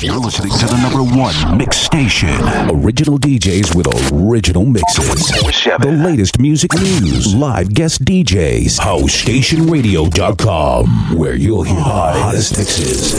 You're listening to the number one mix station. Original DJs with original mixes. The latest music news, live guest DJs. HouseStationRadio.com, where you'll hear the hottest mixes.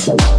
Thank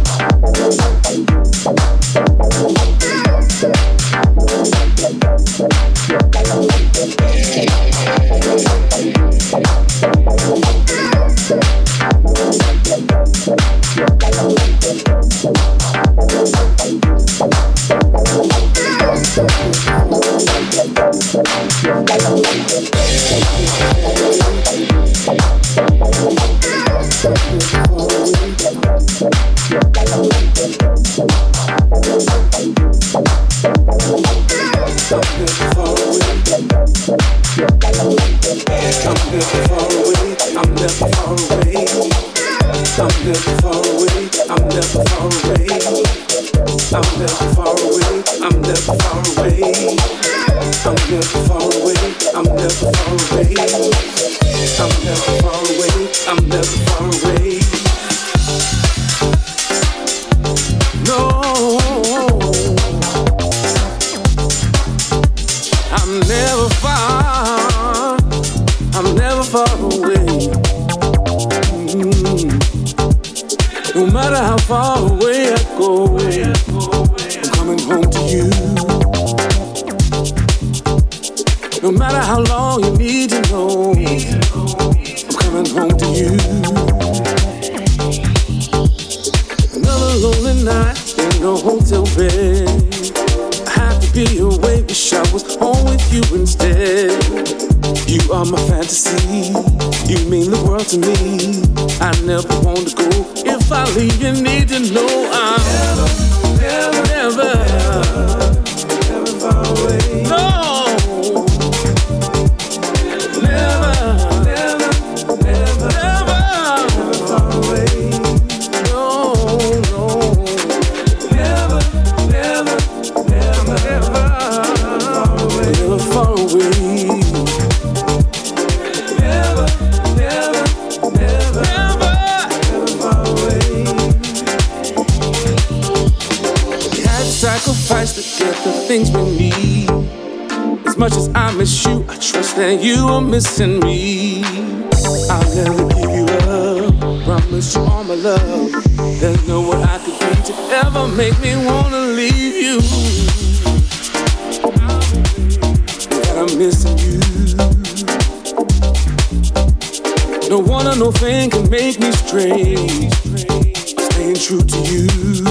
missing me. I'll never give you up. Promise you all my love. There's no one I could be to ever make me wanna leave you. But I'm missing you. No one or no thing can make me stray. Staying true to you.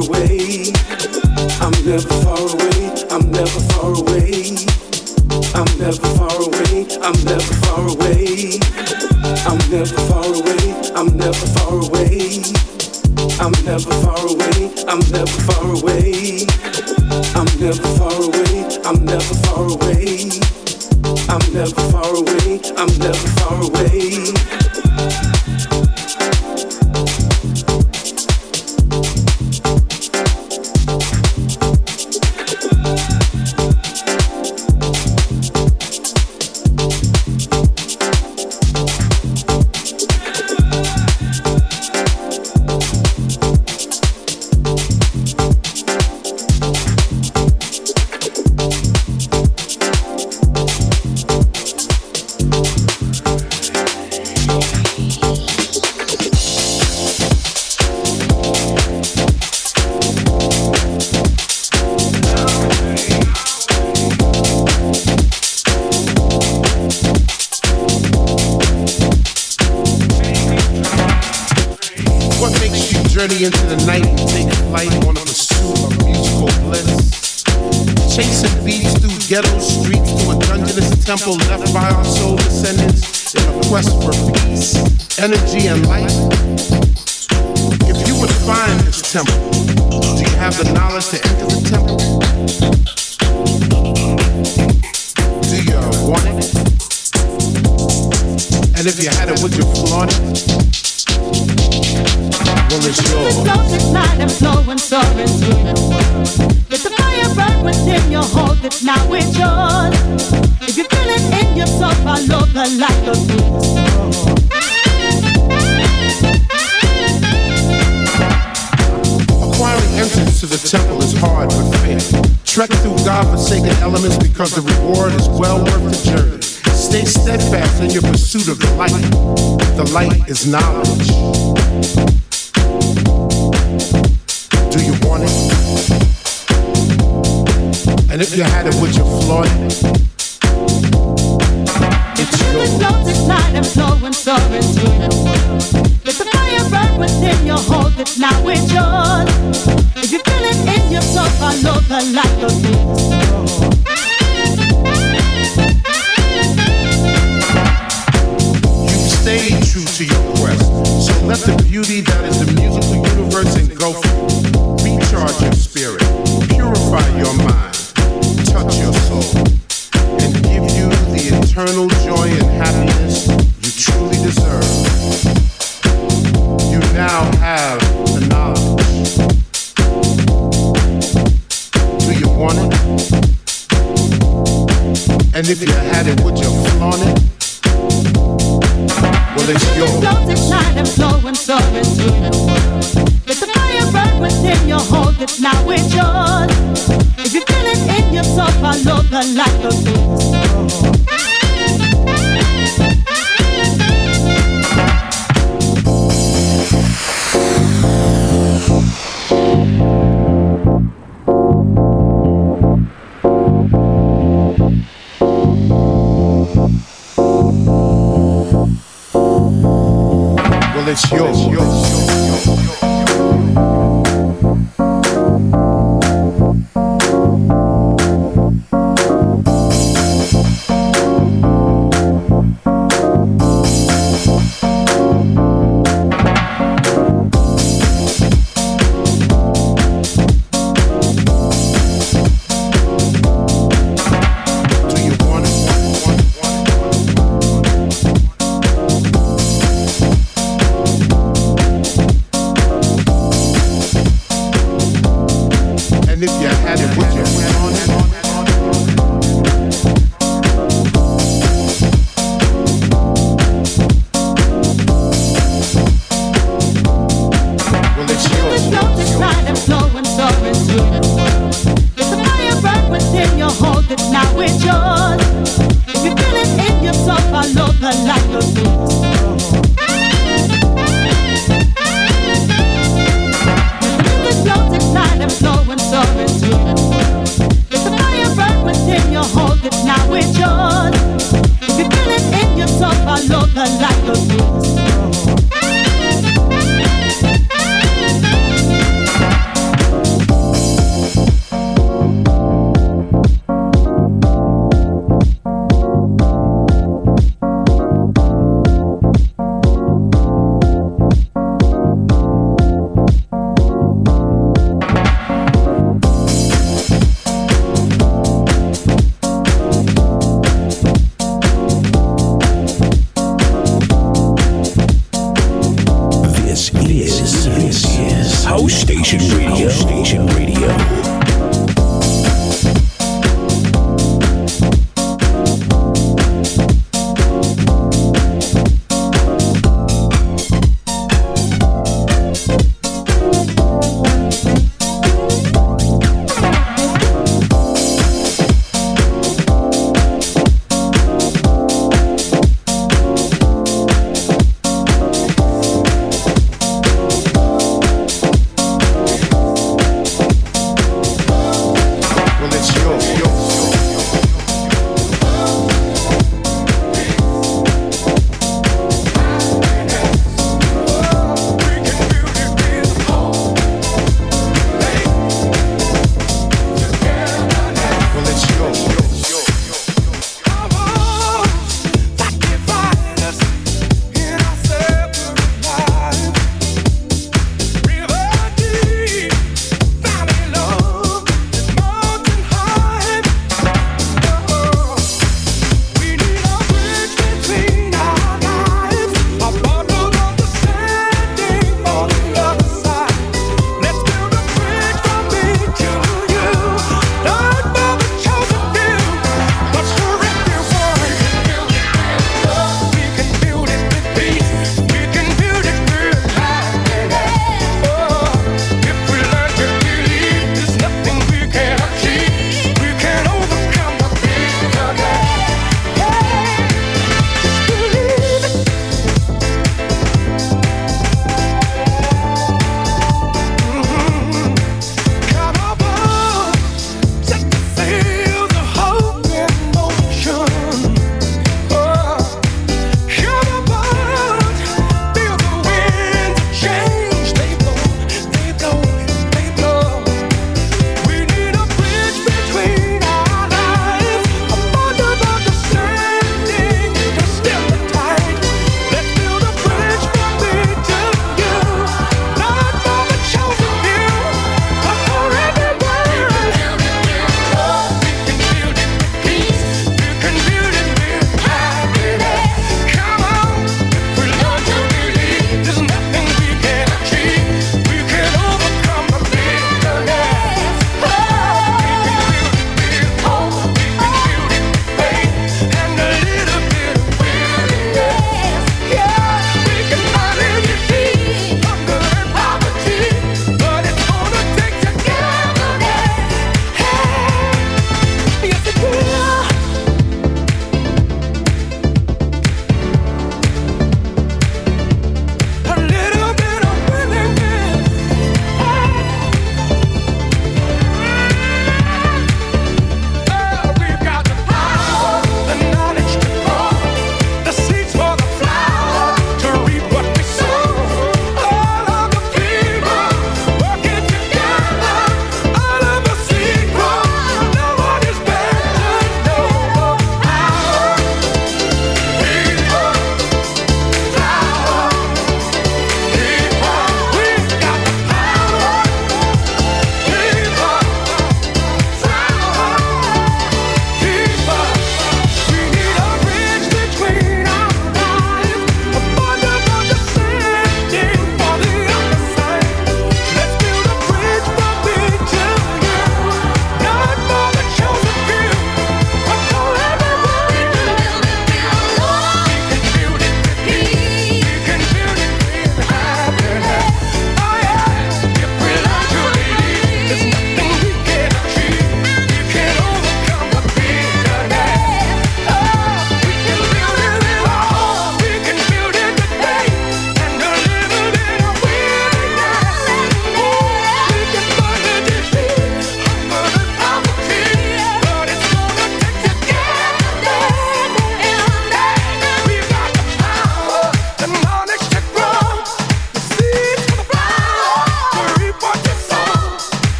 Away. I'm never far away. I'm never far away. I'm never far away. I'm never far away. I'm never far away. I'm never far away. I'm never far away. I'm never far away. I'm never far away. I'm never far away. I'm never far away. I'm never is knowledge. Do you want it? And if you had it, would you flaunt it? This night I'm flowing, soaring to the world. Let the fire burn within your hold it now it's yours. If you feel it in your soul, follow the light of this. You stay true to the beauty that is the music. I like the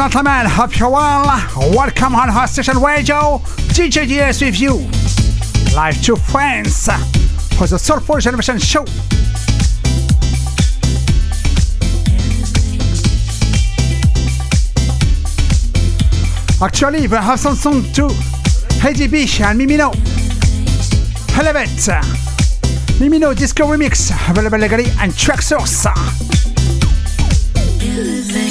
and gentlemen, hope you're well. Welcome on Housestation Radio. DJ DS with you. Live to friends for the Soulful Generation Show. Actually, we have some song too. Heidi B and Mimino. Elevate. Mimino Disco Remix available legally and Traxsource. exclusive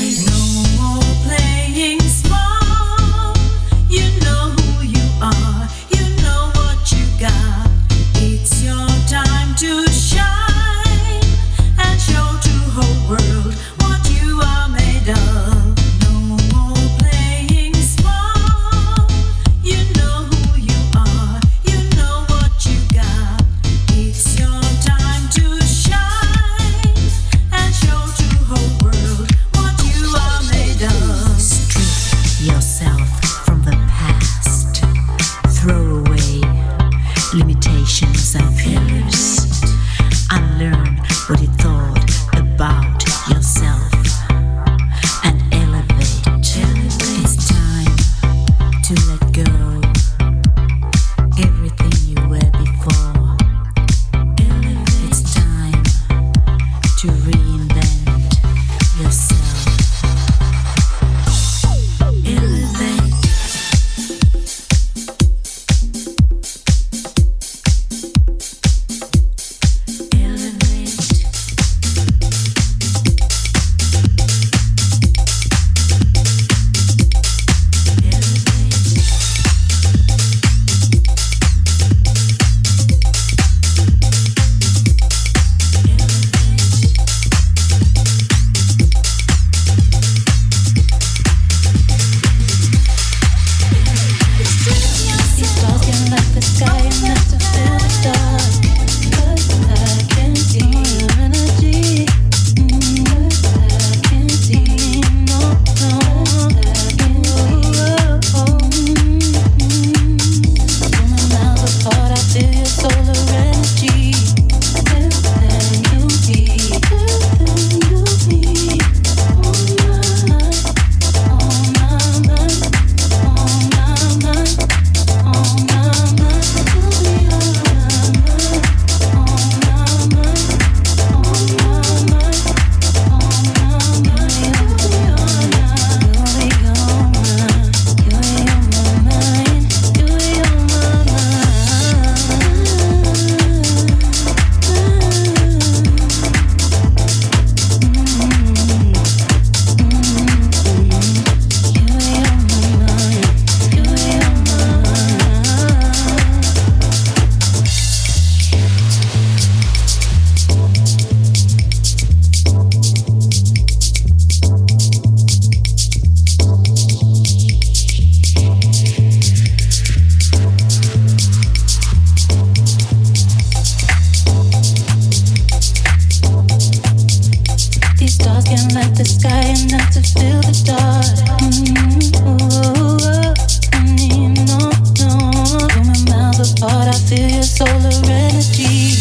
clear solar energy.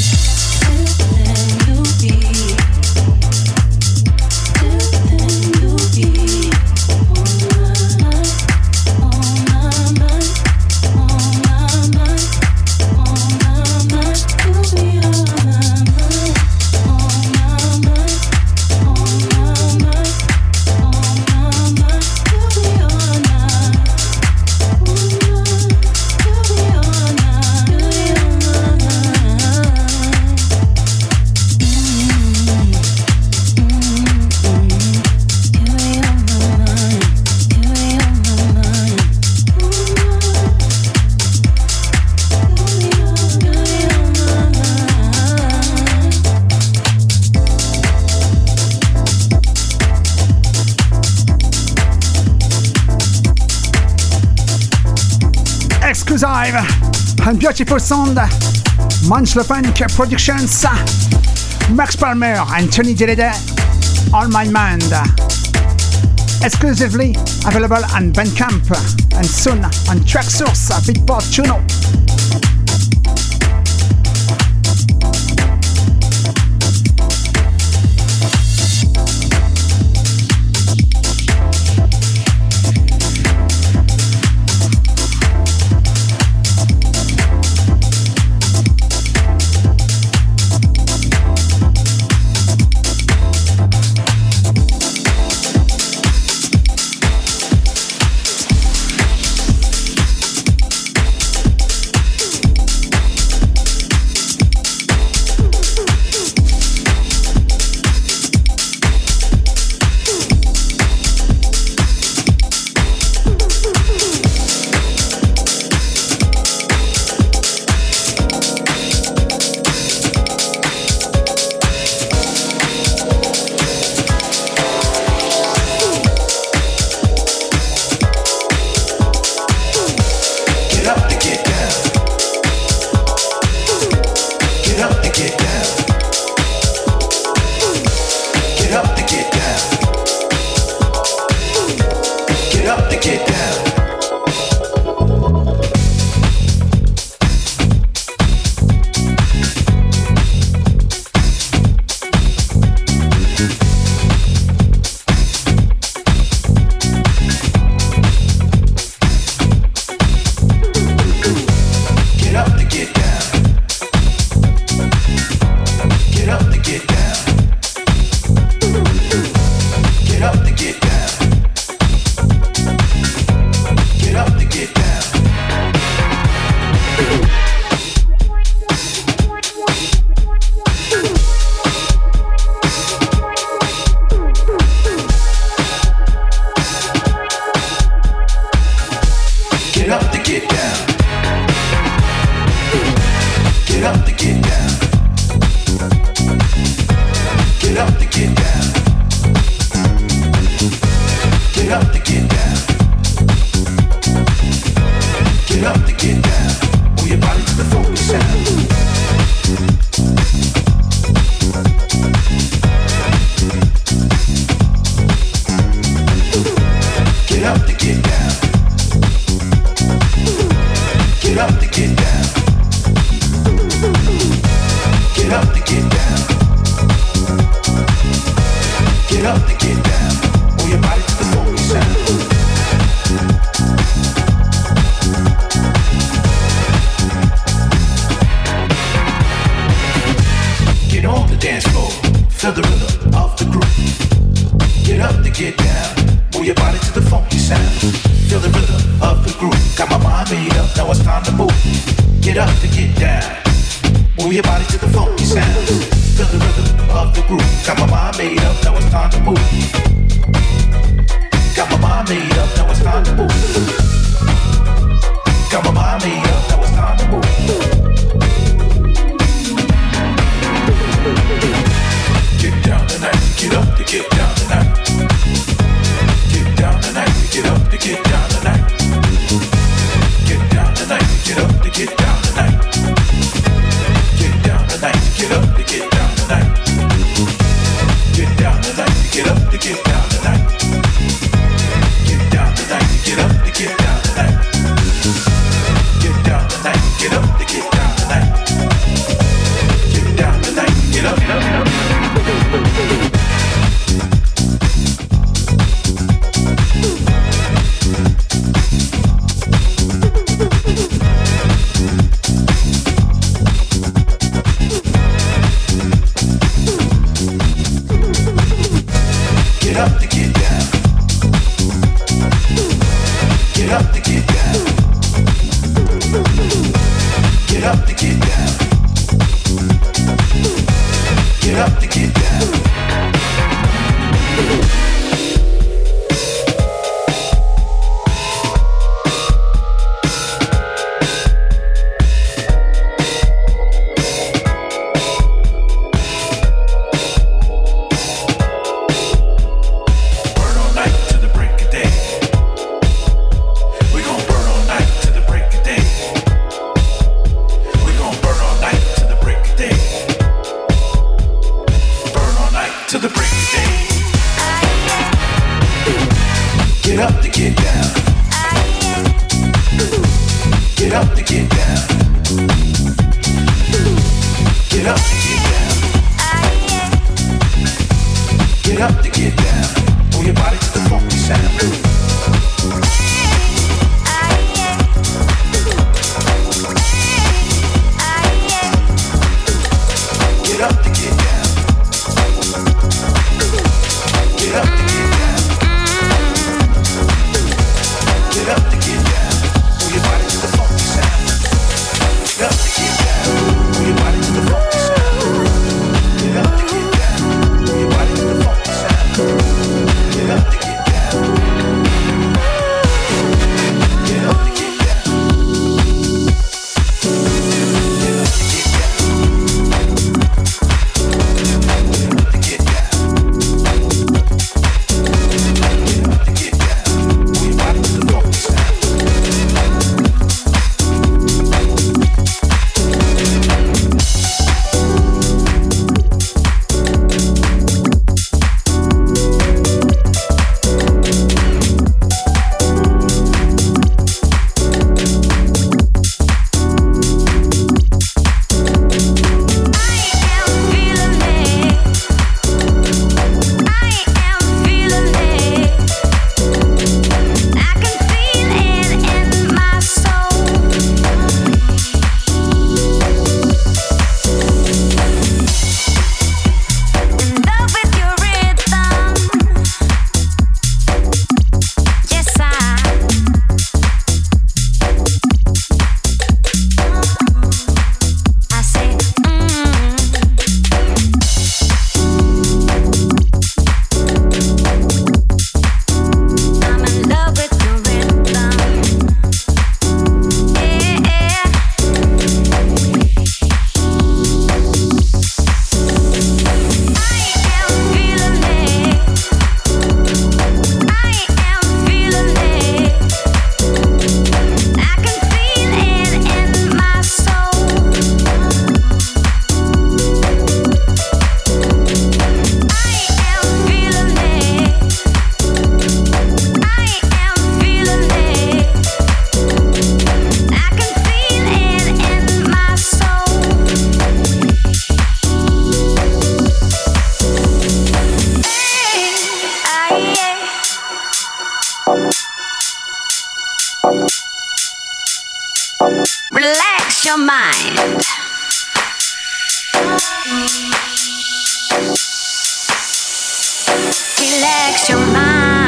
When can you be? Beautiful sound. Munch Productions, Max Palmer and Tony Delede, On My Mind. Exclusively available on Bandcamp and soon on Traxsource, Beatport Juno. Relax your mind. Relax your mind.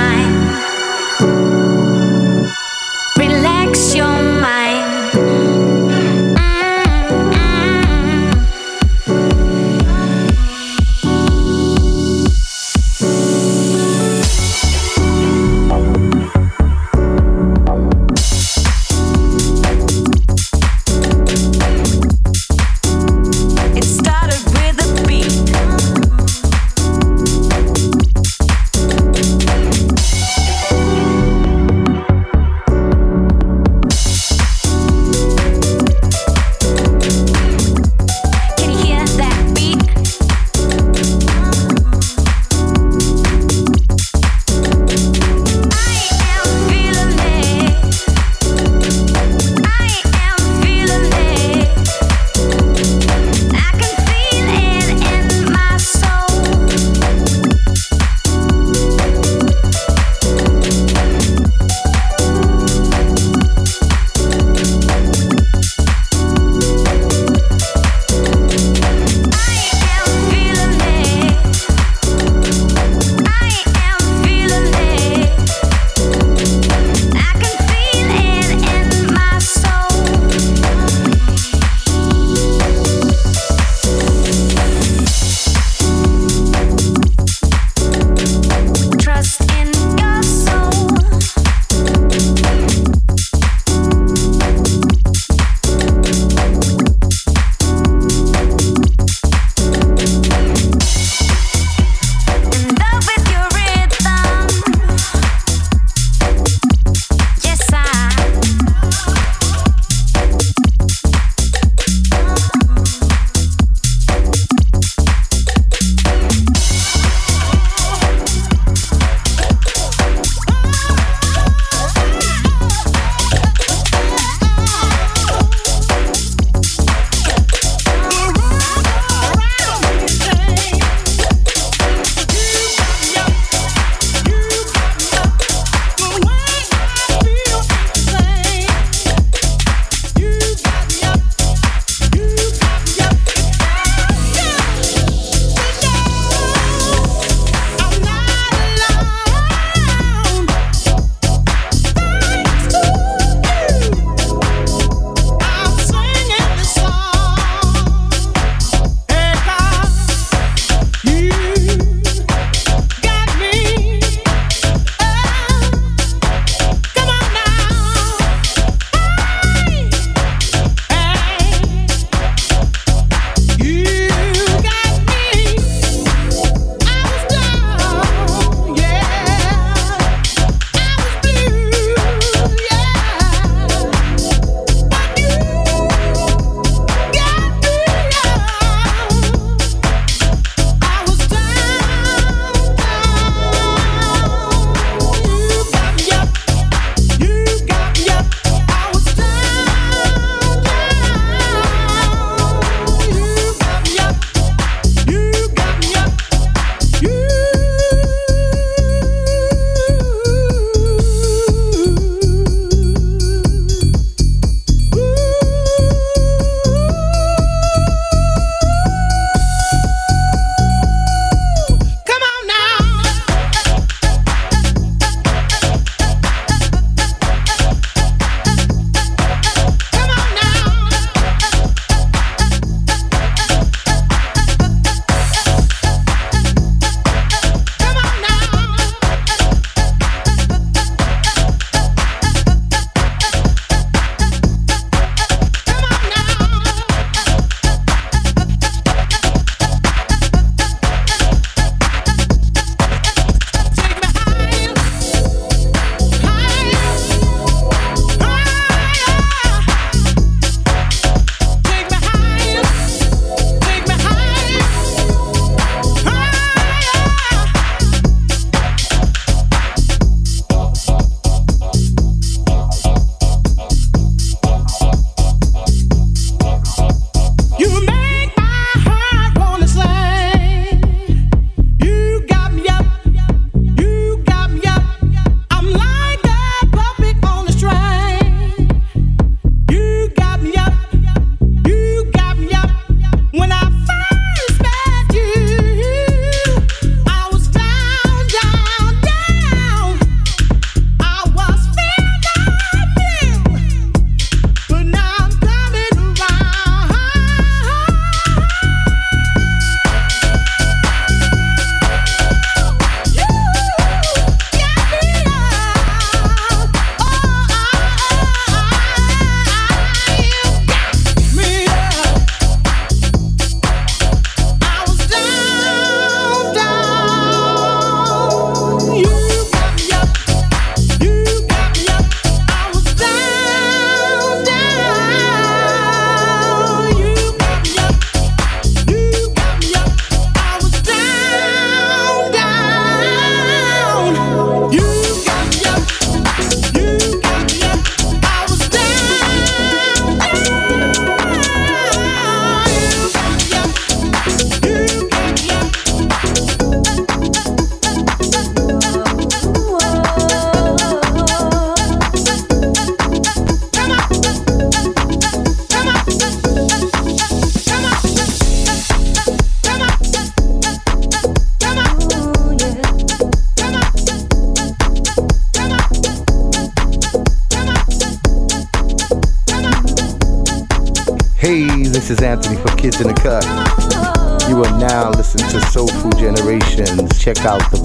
Check out the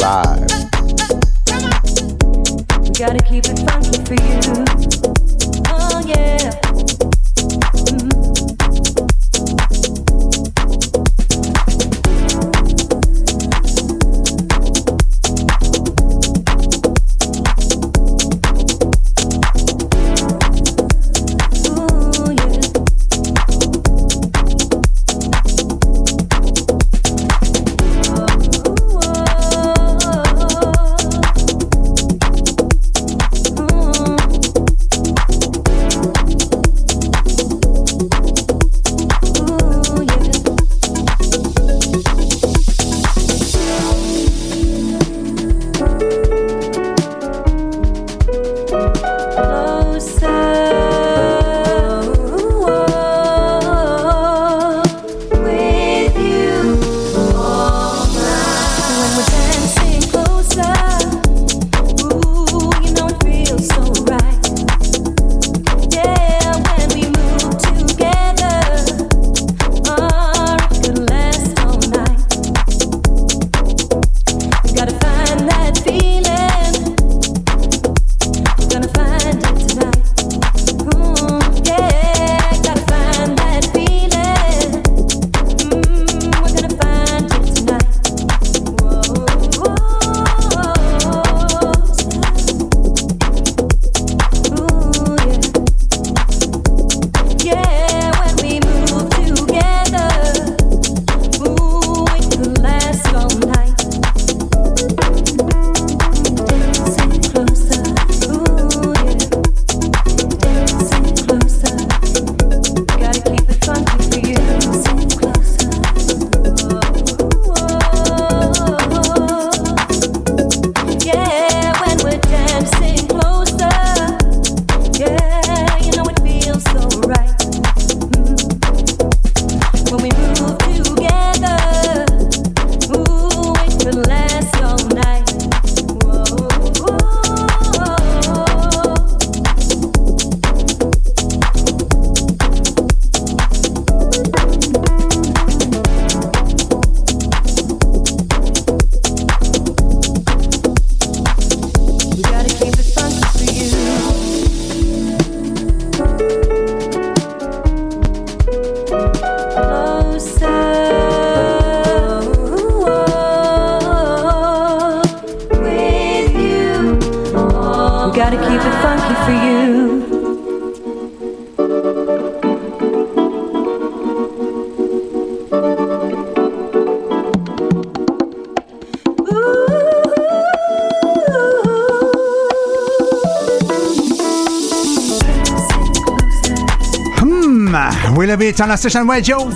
it on a session radio.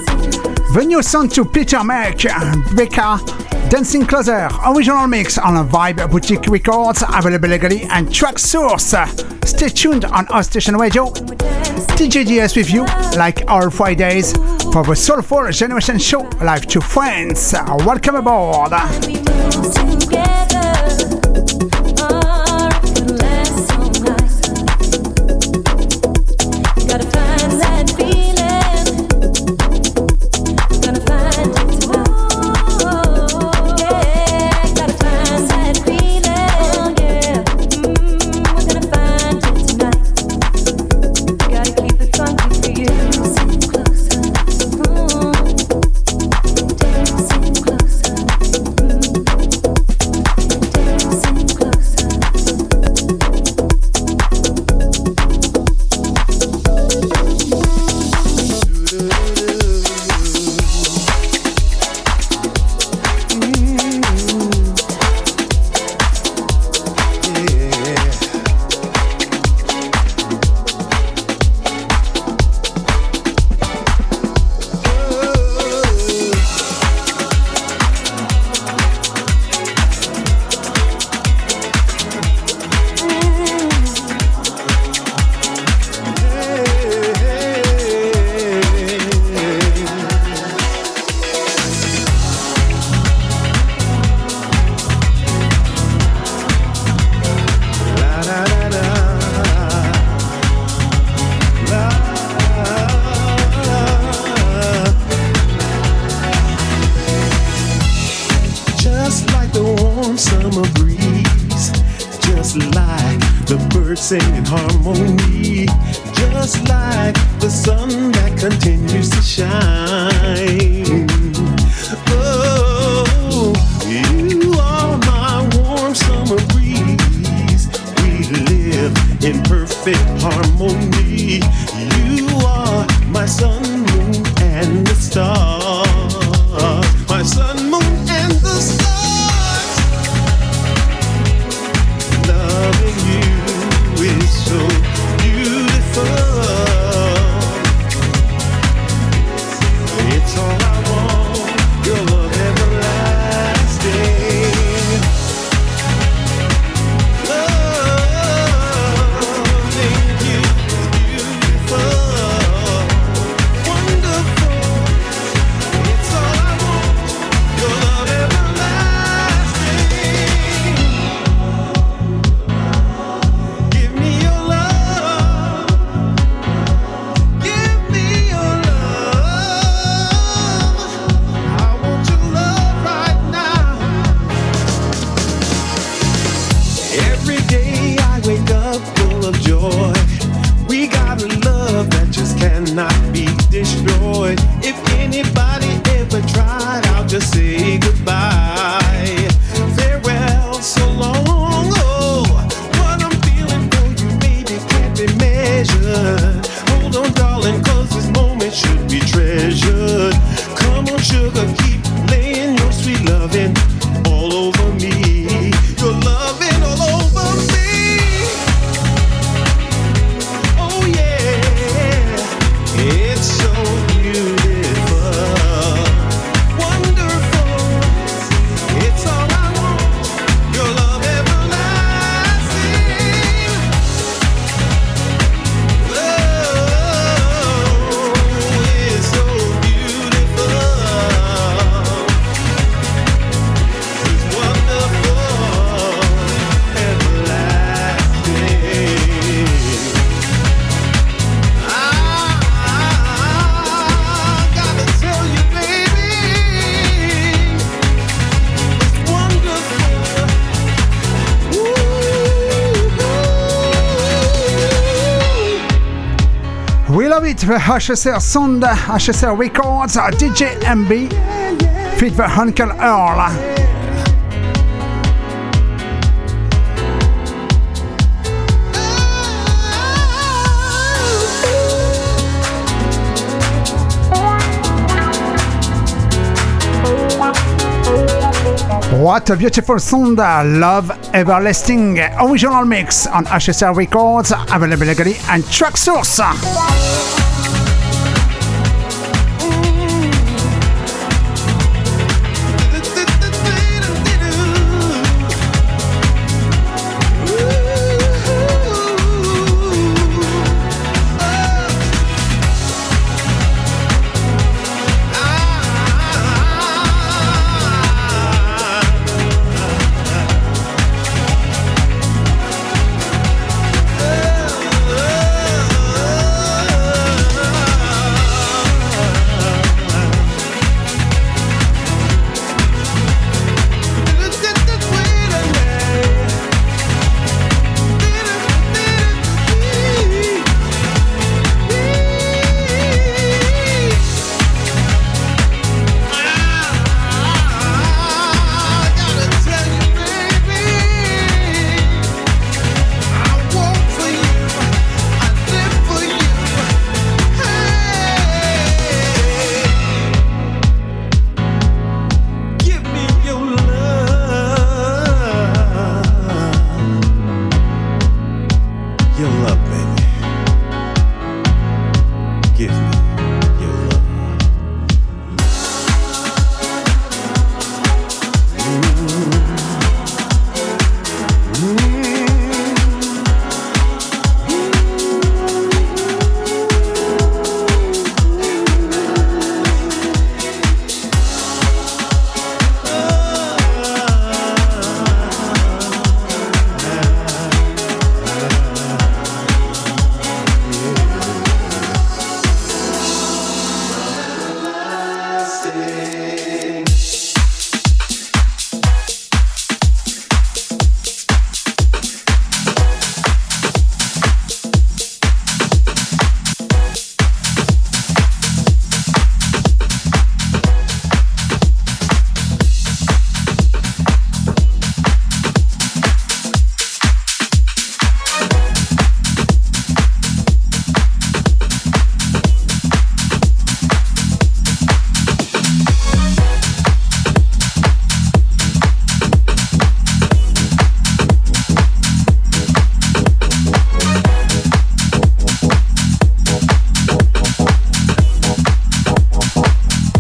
The new song to Peter Mac, Becca, Dancing Closer, original mix on a Vibe Boutique Records, available legally and Traxsource. Stay tuned on our station radio. DJ DS with you, like all Fridays, for the Soulful Generation Show, live to friends. Welcome aboard. feat HSR Sound, HSR Records, DJ MB, feat the Uncle Earl. What a beautiful sound, love everlasting, original mix on HSR Records, available legally and track source.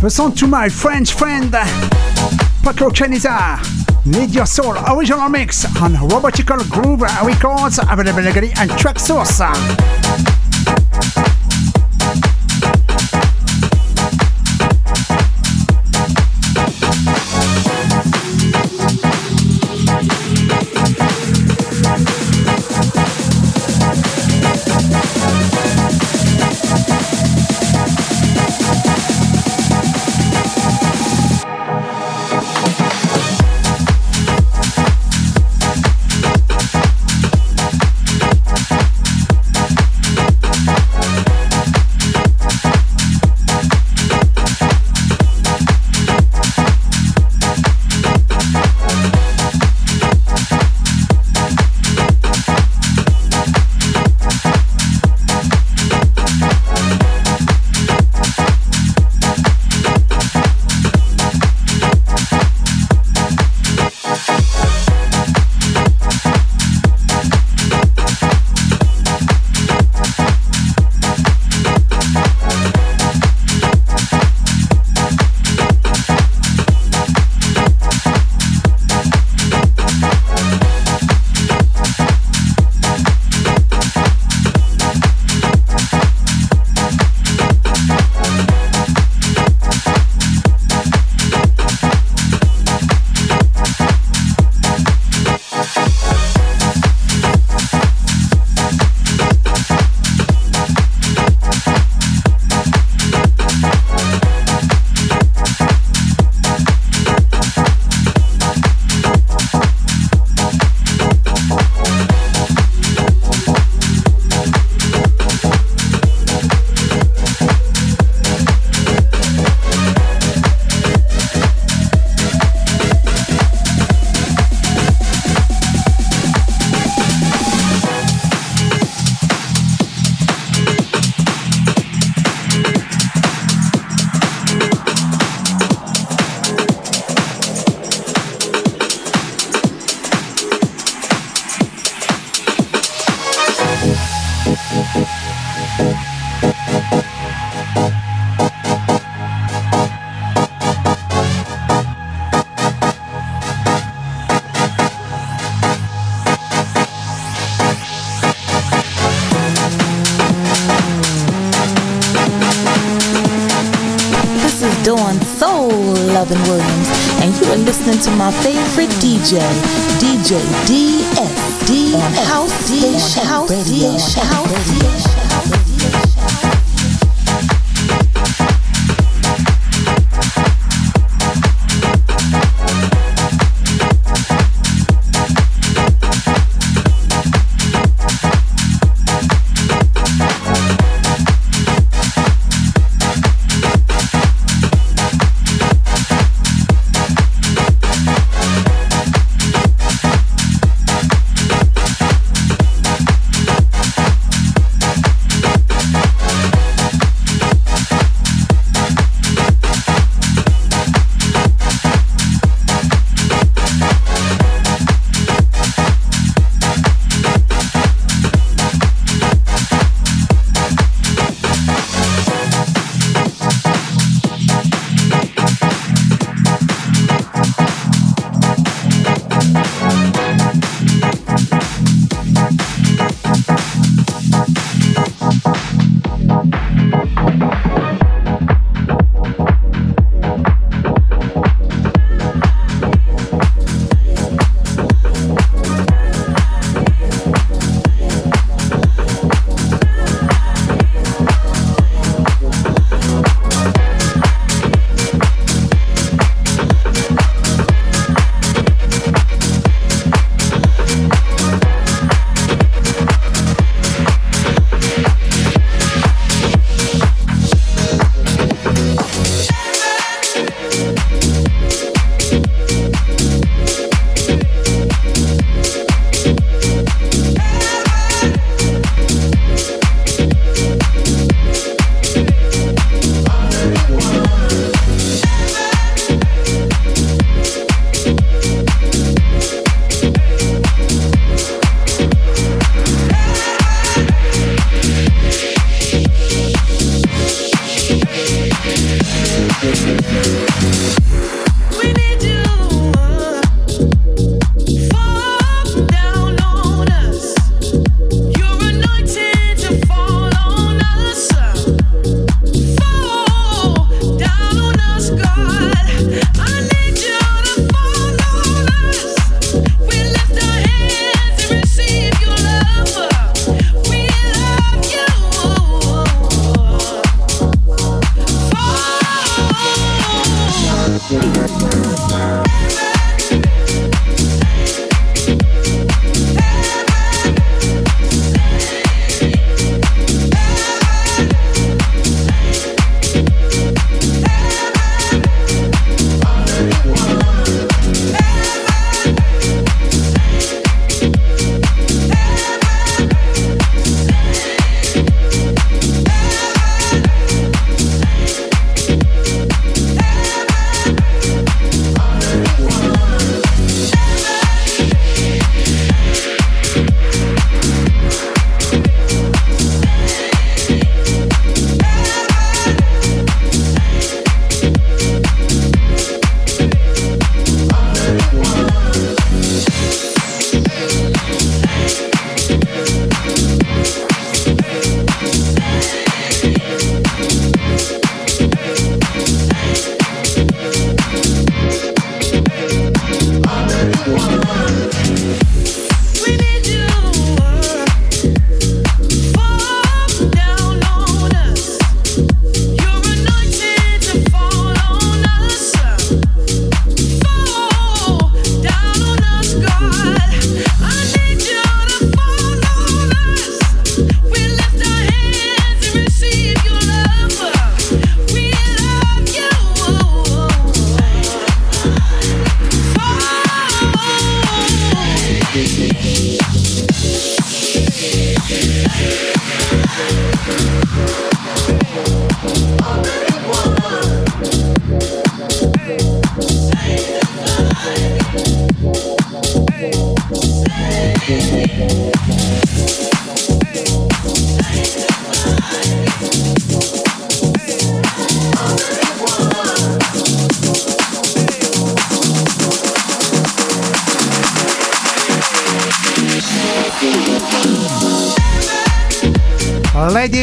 Listen to my French friend Paco Chenizar. Need Your Soul original mix on Robotical Groove Records available legally and Traxsource. to DJ, DJ DSD on House Station. House Radio. House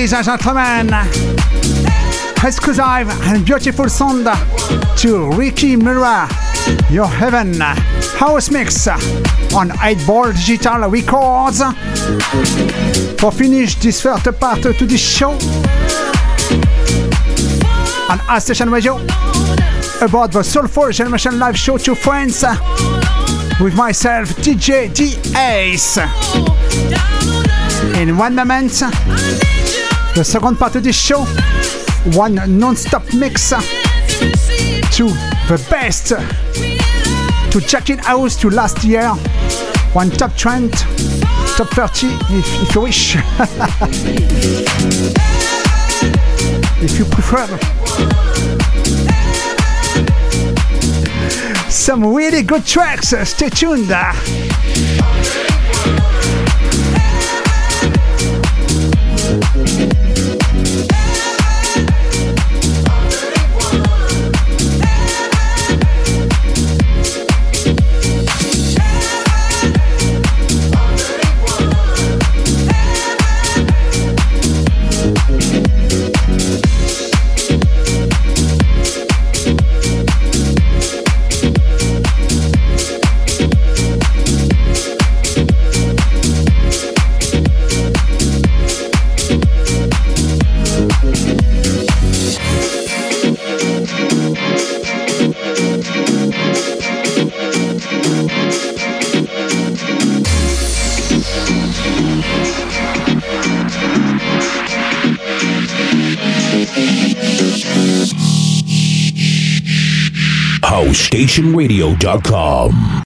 Ladies and gentlemen, exclusive and beautiful sound to Ricky Mura, Your Heaven House Mix on 8 Ball Digital Records. For finish this first part to this show on A Station Radio about the Soulful Generation Live Show to friends with myself, DJ D Ace. In one moment, the second part of this show, one non-stop mix to the best to check it out to last year, one top trend, top 30 if, if you wish, if you prefer. Some really good tracks. Stay tuned. HouseStationRadio.com.